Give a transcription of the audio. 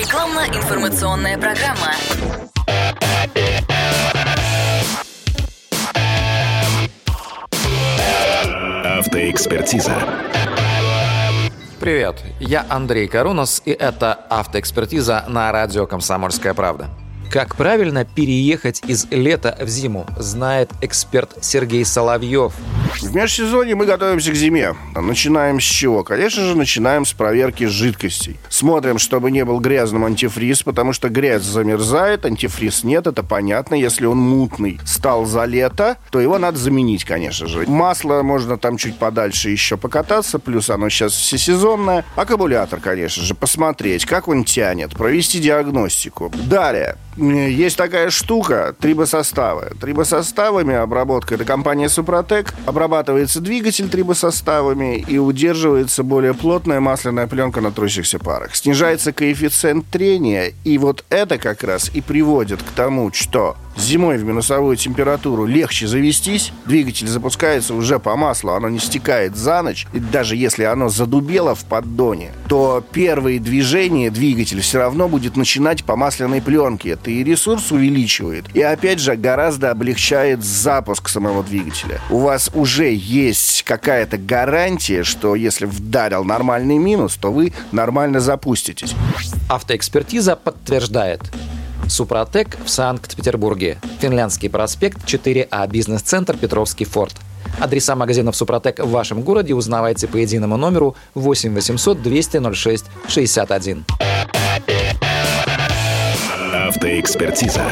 Рекламно-информационная программа. Автоэкспертиза. Привет, я Андрей Карунос, и это «Автоэкспертиза» на радио «Комсомольская правда». Как правильно переехать из лета в зиму, знает эксперт Сергей Соловьев. В межсезонье мы готовимся к зиме. Начинаем с чего? Конечно же, начинаем с проверки жидкостей. Смотрим, чтобы не был грязным антифриз, потому что грязь замерзает, антифриз нет, это понятно. Если он мутный стал за лето, то его надо заменить, конечно же. Масло можно там чуть подальше еще покататься, плюс оно сейчас всесезонное. Аккумулятор, конечно же, посмотреть, как он тянет, провести диагностику. Далее, есть такая штука, трибосоставы. Трибосоставами обработка, это компания Супротек, обрабатывается двигатель трибосоставами и удерживается более плотная масляная пленка на трущихся парах. Снижается коэффициент трения, и вот это как раз и приводит к тому, что зимой в минусовую температуру легче завестись, двигатель запускается уже по маслу, оно не стекает за ночь, и даже если оно задубело в поддоне, то первые движения двигатель все равно будет начинать по масляной пленке. Это и ресурс увеличивает, и опять же гораздо облегчает запуск самого двигателя. У вас уже есть какая-то гарантия, что если вдарил нормальный минус, то вы нормально запуститесь. Автоэкспертиза подтверждает. Супротек в Санкт-Петербурге. Финляндский проспект 4А, бизнес-центр Петровский форт. Адреса магазинов Супротек в вашем городе узнавайте по единому номеру 8 800 200 06 61. Автоэкспертиза.